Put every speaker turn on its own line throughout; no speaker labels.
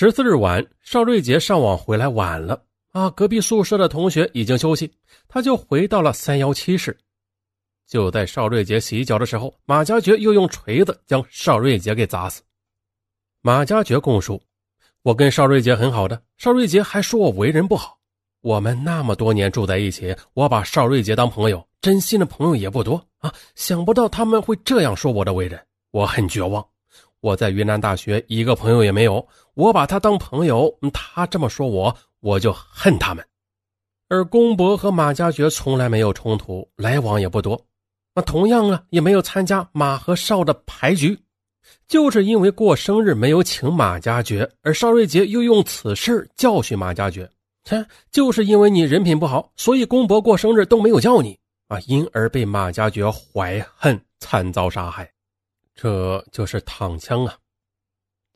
十四日晚，邵瑞杰上网回来晚了啊，隔壁宿舍的同学已经休息，他就回到了三幺七室。就在邵瑞杰洗脚的时候，马家爵又用锤子将邵瑞杰给砸死。马家爵供述：“我跟邵瑞杰很好的，邵瑞杰还说我为人不好。我们那么多年住在一起，我把邵瑞杰当朋友，真心的朋友也不多啊。想不到他们会这样说我的为人，我很绝望。我在云南大学一个朋友也没有，我把他当朋友，他这么说我，我就恨他们。而公伯和马家爵从来没有冲突，来往也不多。”那同样啊，也没有参加马和邵的牌局，就是因为过生日没有请马家爵，而邵瑞杰又用此事教训马家爵。切，就是因为你人品不好，所以公伯过生日都没有叫你啊，因而被马家爵怀恨，惨遭杀害。这就是躺枪啊！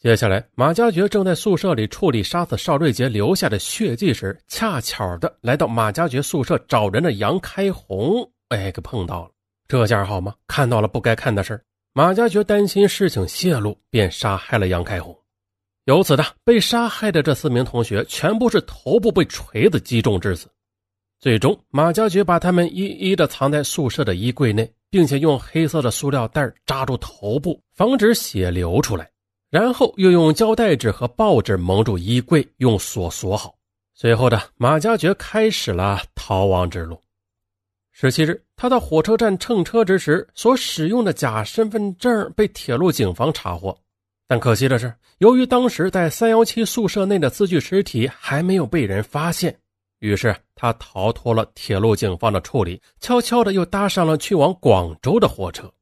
接下来，马家爵正在宿舍里处理杀死邵瑞杰留下的血迹时，恰巧的来到马家爵宿舍找人的杨开红，哎，给碰到了。这下好吗？看到了不该看的事马家爵担心事情泄露，便杀害了杨开红。由此呢被杀害的这四名同学全部是头部被锤子击中致死。最终，马家爵把他们一一的藏在宿舍的衣柜内，并且用黑色的塑料袋扎住头部，防止血流出来。然后又用胶带纸和报纸蒙住衣柜，用锁锁好。随后的马家爵开始了逃亡之路。十七日，他到火车站乘车之时，所使用的假身份证被铁路警方查获。但可惜的是，由于当时在三幺七宿舍内的四具尸体还没有被人发现，于是他逃脱了铁路警方的处理，悄悄的又搭上了去往广州的火车。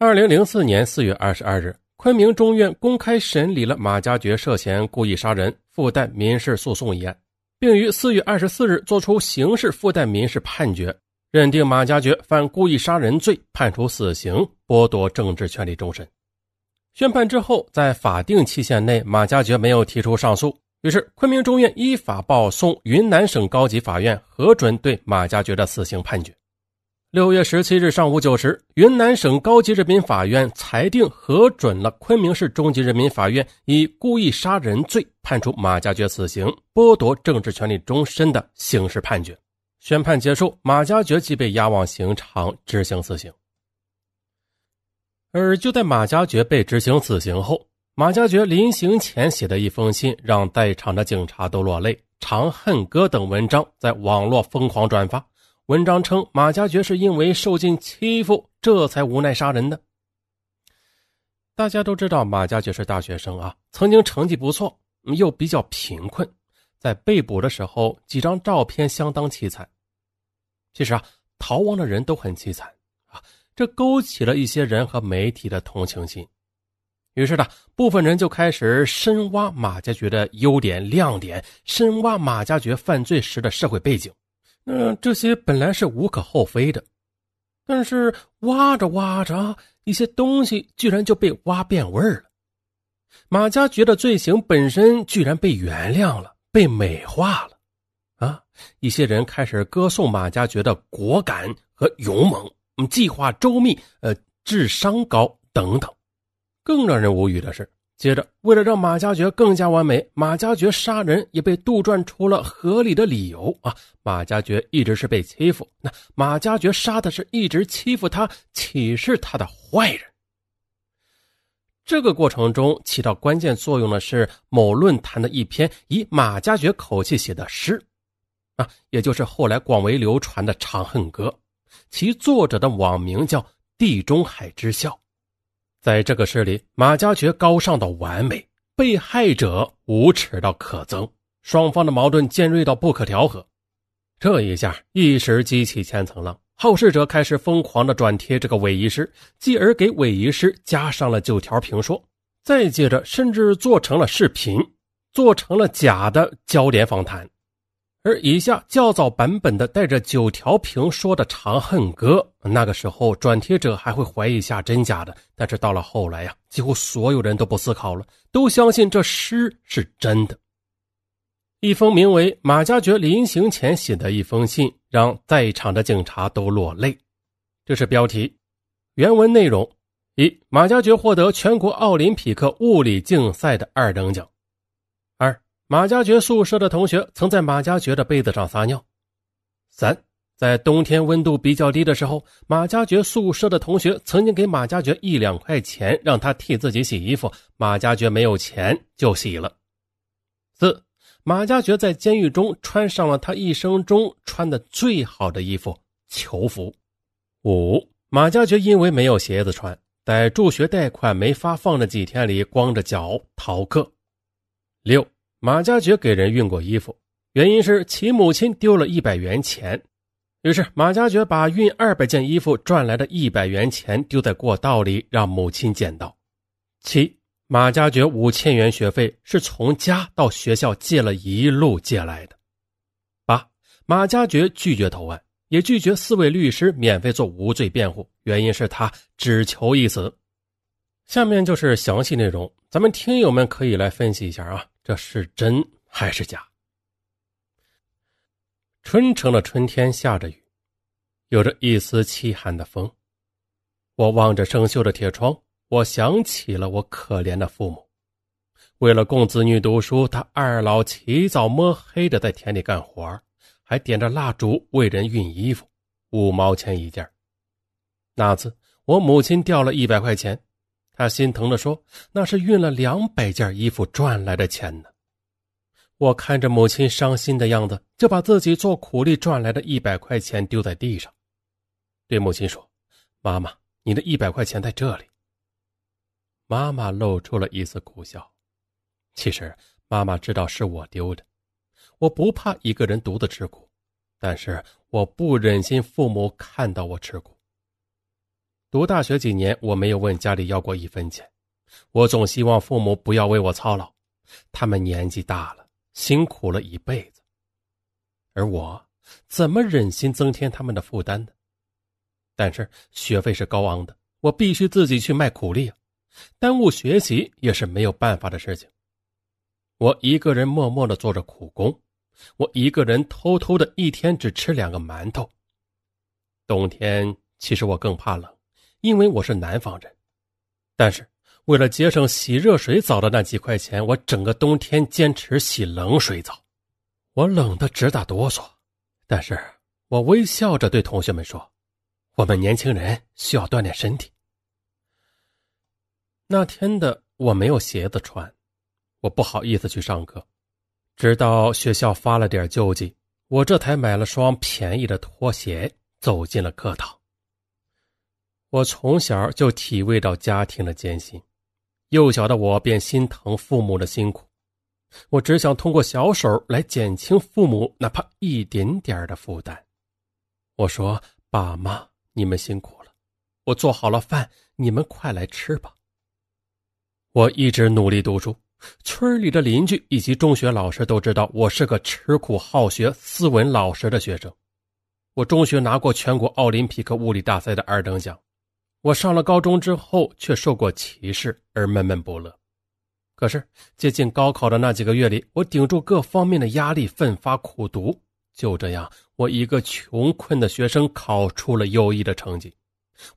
二零零四年四月二十二日，昆明中院公开审理了马家爵涉嫌故意杀人附带民事诉讼一案。并于四月二十四日作出刑事附带民事判决，认定马家爵犯故意杀人罪，判处死刑，剥夺政治权利终身。宣判之后，在法定期限内，马家爵没有提出上诉，于是昆明中院依法报送云南省高级法院核准对马家爵的死刑判决。六月十七日上午九时，云南省高级人民法院裁定核准了昆明市中级人民法院以故意杀人罪判处马家爵死刑、剥夺政治权利终身的刑事判决。宣判结束，马家爵即被押往刑场执行死刑。而就在马家爵被执行死刑后，马加爵临行前写的一封信让在场的警察都落泪，《长恨歌》等文章在网络疯狂转发。文章称，马加爵是因为受尽欺负，这才无奈杀人的。大家都知道，马加爵是大学生啊，曾经成绩不错，又比较贫困，在被捕的时候，几张照片相当凄惨。其实啊，逃亡的人都很凄惨啊，这勾起了一些人和媒体的同情心。于是呢，部分人就开始深挖马家爵的优点亮点，深挖马家爵犯罪时的社会背景。那，这些本来是无可厚非的，但是挖着挖着，一些东西居然就被挖变味了。马家爵的罪行本身居然被原谅了，被美化了。啊，一些人开始歌颂马家爵的果敢和勇猛，计划周密，呃，智商高等等。更让人无语的是。接着，为了让马家爵更加完美，马家爵杀人也被杜撰出了合理的理由啊！马家爵一直是被欺负，那马家爵杀的是一直欺负他、歧视他的坏人。这个过程中起到关键作用的是某论坛的一篇以马家爵口气写的诗，啊，也就是后来广为流传的《长恨歌》，其作者的网名叫地中海之笑。在这个事里，马加爵高尚到完美，被害者无耻到可憎，双方的矛盾尖锐到不可调和。这一下一时激起千层浪，好事者开始疯狂的转贴这个伪遗师，继而给伪遗师加上了九条评说，再接着甚至做成了视频，做成了假的焦点访谈。而以下较早版本的带着九条评说的《长恨歌》，那个时候转贴者还会怀疑一下真假的，但是到了后来呀，几乎所有人都不思考了，都相信这诗是真的。一封名为马家爵临行前写的一封信，让在场的警察都落泪。这是标题，原文内容：一，马加爵获得全国奥林匹克物理竞赛的二等奖。马加爵宿舍的同学曾在马加爵的被子上撒尿。三，在冬天温度比较低的时候，马加爵宿舍的同学曾经给马加爵一两块钱，让他替自己洗衣服。马加爵没有钱就洗了。四，马加爵在监狱中穿上了他一生中穿的最好的衣服——囚服。五，马加爵因为没有鞋子穿。在助学贷款没发放的几天里，光着脚逃课。六，马加爵给人运过衣服，原因是其母亲丢了一百元钱，于是马加爵把运二百件衣服赚来的一百元钱丢在过道里，让母亲捡到。七，马加爵五千元学费是从家到学校借了一路借来的。八，马加爵拒绝投案。也拒绝四位律师免费做无罪辩护，原因是他只求一死。下面就是详细内容，咱们听友们可以来分析一下啊，这是真还是假？春城的春天下着雨，有着一丝凄寒的风。我望着生锈的铁窗，我想起了我可怜的父母，为了供子女读书，他二老起早摸黑的在田里干活还点着蜡烛为人熨衣服，五毛钱一件。那次我母亲掉了一百块钱，他心疼地说：“那是运了两百件衣服赚来的钱呢。”我看着母亲伤心的样子，就把自己做苦力赚来的一百块钱丢在地上，对母亲说：“妈妈，你的一百块钱在这里。”妈妈露出了一丝苦笑，其实妈妈知道是我丢的。我不怕一个人独自吃苦，但是我不忍心父母看到我吃苦。读大学几年，我没有问家里要过一分钱，我总希望父母不要为我操劳，他们年纪大了，辛苦了一辈子，而我怎么忍心增添他们的负担呢？但是学费是高昂的，我必须自己去卖苦力啊，耽误学习也是没有办法的事情。我一个人默默的做着苦工。我一个人偷偷的一天只吃两个馒头。冬天其实我更怕冷，因为我是南方人。但是为了节省洗热水澡的那几块钱，我整个冬天坚持洗冷水澡。我冷得直打哆嗦，但是我微笑着对同学们说：“我们年轻人需要锻炼身体。”那天的我没有鞋子穿，我不好意思去上课。直到学校发了点救济，我这才买了双便宜的拖鞋，走进了课堂。我从小就体味到家庭的艰辛，幼小的我便心疼父母的辛苦，我只想通过小手来减轻父母哪怕一点点的负担。我说：“爸妈，你们辛苦了，我做好了饭，你们快来吃吧。”我一直努力读书。村里的邻居以及中学老师都知道我是个吃苦好学、斯文老实的学生。我中学拿过全国奥林匹克物理大赛的二等奖。我上了高中之后却受过歧视而闷闷不乐。可是接近高考的那几个月里，我顶住各方面的压力，奋发苦读。就这样，我一个穷困的学生考出了优异的成绩。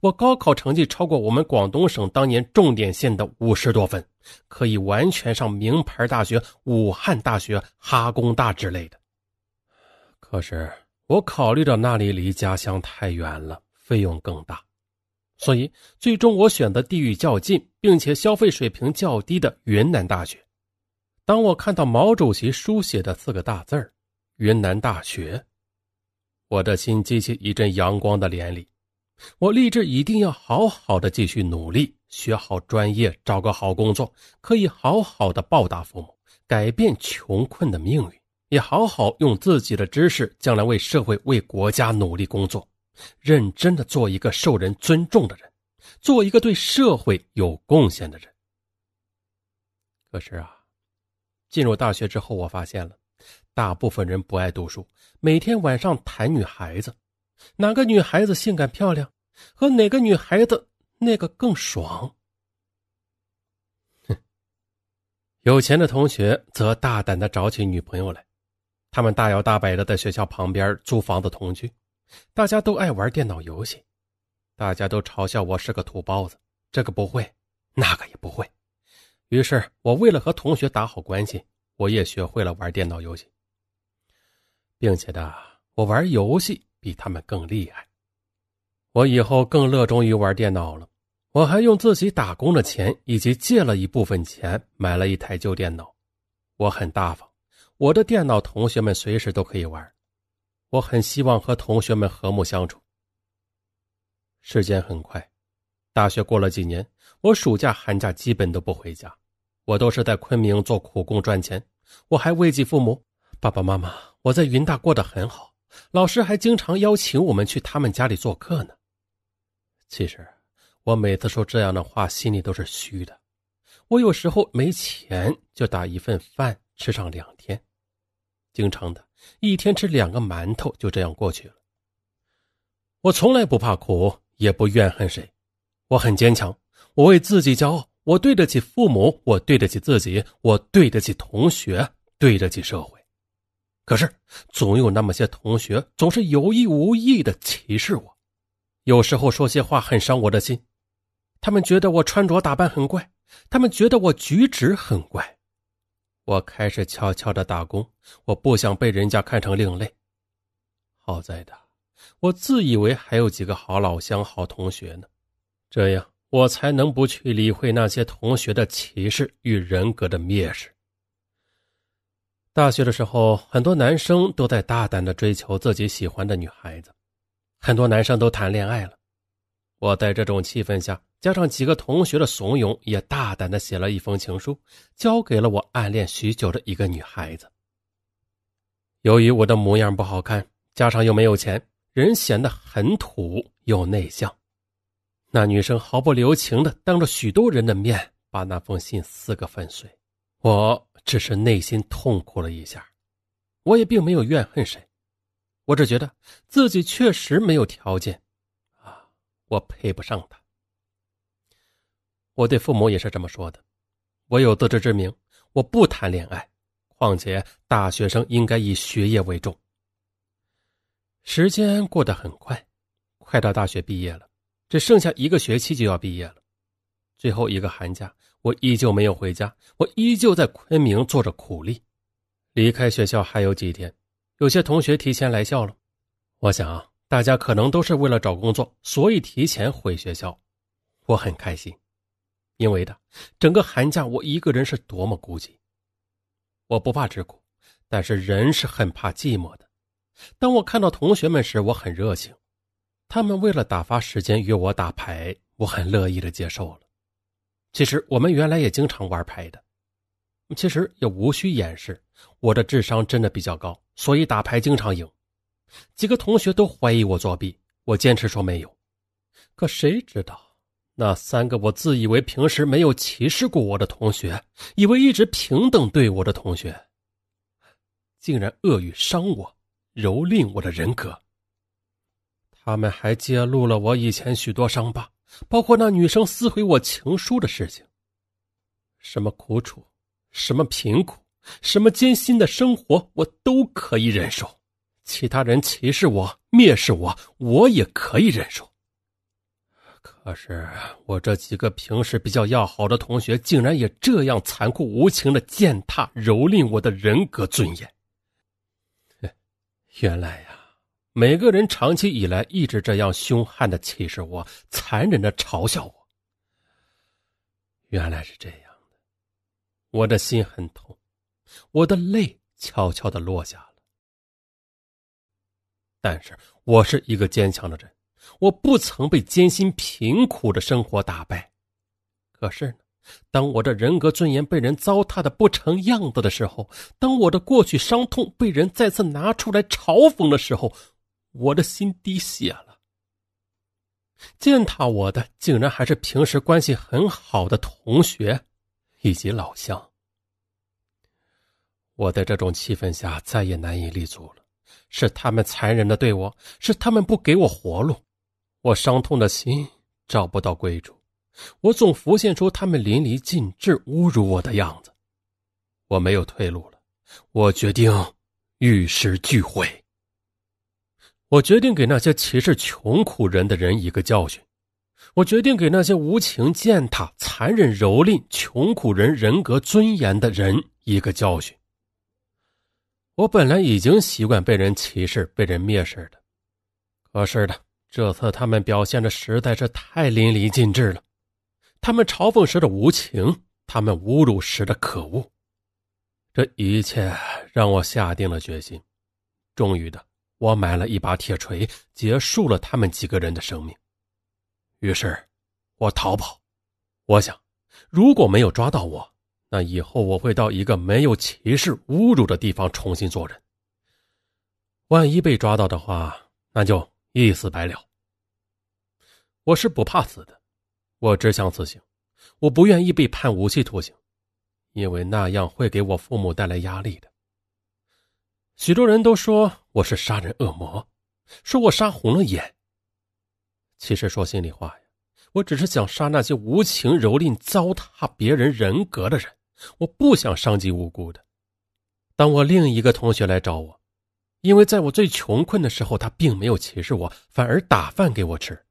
我高考成绩超过我们广东省当年重点线的五十多分，可以完全上名牌大学、武汉大学、哈工大之类的。可是我考虑到那里离家乡太远了，费用更大，所以最终我选择地域较近并且消费水平较低的云南大学。当我看到毛主席书写的四个大字儿“云南大学”，我的心激起一阵阳光的涟漪。我立志一定要好好的继续努力，学好专业，找个好工作，可以好好的报答父母，改变穷困的命运，也好好用自己的知识，将来为社会、为国家努力工作，认真的做一个受人尊重的人，做一个对社会有贡献的人。可是啊，进入大学之后，我发现了，大部分人不爱读书，每天晚上谈女孩子。哪个女孩子性感漂亮，和哪个女孩子那个更爽？哼，有钱的同学则大胆的找起女朋友来，他们大摇大摆的在学校旁边租房子同居，大家都爱玩电脑游戏，大家都嘲笑我是个土包子，这个不会，那个也不会。于是我为了和同学打好关系，我也学会了玩电脑游戏，并且的，我玩游戏比他们更厉害。我以后更热衷于玩电脑了。我还用自己打工的钱以及借了一部分钱买了一台旧电脑。我很大方，我的电脑同学们随时都可以玩。我很希望和同学们和睦相处。时间很快，大学过了几年，我暑假寒假基本都不回家。我都是在昆明做苦工赚钱，我还慰藉父母。爸爸妈妈，我在云大过得很好，老师还经常邀请我们去他们家里做客呢。其实，我每次说这样的话，心里都是虚的。我有时候没钱，就打一份饭吃上两天，经常的一天吃两个馒头，就这样过去了。我从来不怕苦，也不怨恨谁，我很坚强，我为自己骄傲。我对得起父母，我对得起自己，我对得起同学，对得起社会。可是，总有那么些同学总是有意无意的歧视我，有时候说些话很伤我的心。他们觉得我穿着打扮很怪，他们觉得我举止很怪。我开始悄悄的打工，我不想被人家看成另类。好在的，我自以为还有几个好老乡、好同学呢，这样。我才能不去理会那些同学的歧视与人格的蔑视。大学的时候，很多男生都在大胆的追求自己喜欢的女孩子，很多男生都谈恋爱了。我在这种气氛下，加上几个同学的怂恿，也大胆的写了一封情书，交给了我暗恋许久的一个女孩子。由于我的模样不好看，加上又没有钱，人显得很土又内向。那女生毫不留情的当着许多人的面把那封信撕个粉碎，我只是内心痛苦了一下，我也并没有怨恨谁，我只觉得自己确实没有条件，我配不上他。我对父母也是这么说的，我有自知之明，我不谈恋爱，况且大学生应该以学业为重。时间过得很快，快到大学毕业了。只剩下一个学期就要毕业了，最后一个寒假，我依旧没有回家，我依旧在昆明做着苦力。离开学校还有几天，有些同学提前来校了。我想大家可能都是为了找工作，所以提前回学校。我很开心，因为的整个寒假我一个人是多么孤寂。我不怕吃苦，但是人是很怕寂寞的。当我看到同学们时，我很热情。他们为了打发时间约我打牌，我很乐意的接受了。其实我们原来也经常玩牌的，其实也无需掩饰，我的智商真的比较高，所以打牌经常赢。几个同学都怀疑我作弊，我坚持说没有。可谁知道，那三个我自以为平时没有歧视过我的同学，以为一直平等对我的同学，竟然恶语伤我，蹂躏我的人格。他们还揭露了我以前许多伤疤，包括那女生撕毁我情书的事情。什么苦楚，什么贫苦，什么艰辛的生活，我都可以忍受。其他人歧视我、蔑视我，我也可以忍受。可是我这几个平时比较要好的同学，竟然也这样残酷无情的践踏、蹂躏我的人格尊严。原来呀。每个人长期以来一直这样凶悍的歧视我，残忍的嘲笑我。原来是这样的，我的心很痛，我的泪悄悄的落下了。但是我是一个坚强的人，我不曾被艰辛贫苦的生活打败。可是呢，当我的人格尊严被人糟蹋的不成样子的时候，当我的过去伤痛被人再次拿出来嘲讽的时候，我的心滴血了。践踏我的，竟然还是平时关系很好的同学，以及老乡。我在这种气氛下再也难以立足了。是他们残忍的对我，是他们不给我活路。我伤痛的心找不到归处，我总浮现出他们淋漓尽致侮辱我的样子。我没有退路了，我决定玉石俱毁。我决定给那些歧视穷苦人的人一个教训。我决定给那些无情践踏、残忍蹂躏穷苦人人格尊严的人一个教训。我本来已经习惯被人歧视、被人蔑视的，可是的，这次他们表现的实在是太淋漓尽致了。他们嘲讽时的无情，他们侮辱时的可恶，这一切让我下定了决心。终于的，我买了一把铁锤，结束了他们几个人的生命。于是，我逃跑。我想，如果没有抓到我，那以后我会到一个没有歧视、侮辱的地方重新做人。万一被抓到的话，那就一死百了。我是不怕死的，我只想死刑。我不愿意被判无期徒刑，因为那样会给我父母带来压力的。许多人都说我是杀人恶魔，说我杀红了眼。其实说心里话呀，我只是想杀那些无情蹂躏、糟蹋别人人格的人。我不想伤及无辜的。当我另一个同学来找我，因为在我最穷困的时候，他并没有歧视我，反而打饭给我吃。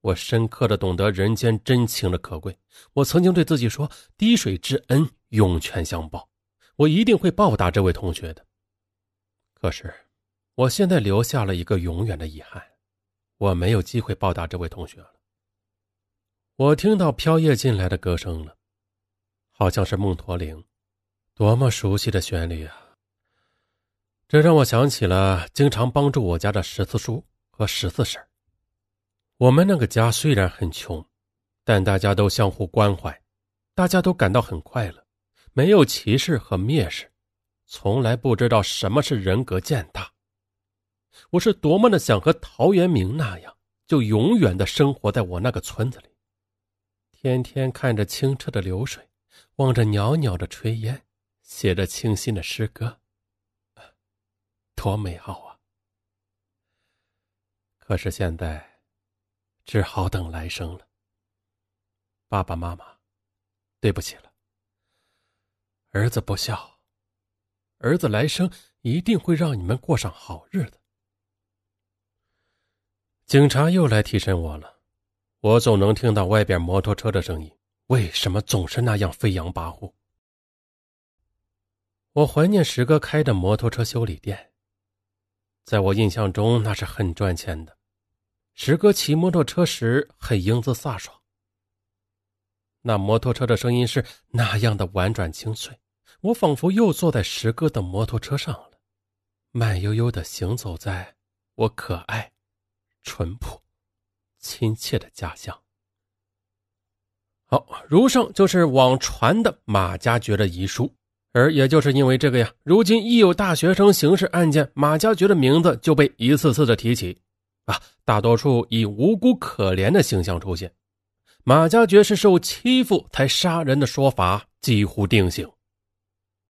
我深刻的懂得人间真情的可贵。我曾经对自己说：“滴水之恩，涌泉相报。”我一定会报答这位同学的。可是，我现在留下了一个永远的遗憾，我没有机会报答这位同学了。我听到飘叶进来的歌声了。好像是梦驼铃，多么熟悉的旋律啊！这让我想起了经常帮助我家的十四叔和十四婶。我们那个家虽然很穷，但大家都相互关怀，大家都感到很快乐，没有歧视和蔑视，从来不知道什么是人格践踏。我是多么的想和陶渊明那样，就永远的生活在我那个村子里，天天看着清澈的流水。望着袅袅的炊烟，写着清新的诗歌，多美好啊！可是现在，只好等来生了。爸爸妈妈，对不起了。儿子不孝，儿子来生一定会让你们过上好日子。警察又来提审我了，我总能听到外边摩托车的声音。为什么总是那样飞扬跋扈？我怀念石哥开的摩托车修理店，在我印象中那是很赚钱的。石哥骑摩托车时很英姿飒爽，那摩托车的声音是那样的婉转清脆，我仿佛又坐在石哥的摩托车上了，慢悠悠的行走在我可爱、淳朴、亲切的家乡。好，如上就是网传的马加爵的遗书，而也就是因为这个呀，如今一有大学生刑事案件，马加爵的名字就被一次次的提起，啊，大多数以无辜可怜的形象出现，马加爵是受欺负才杀人的说法几乎定型。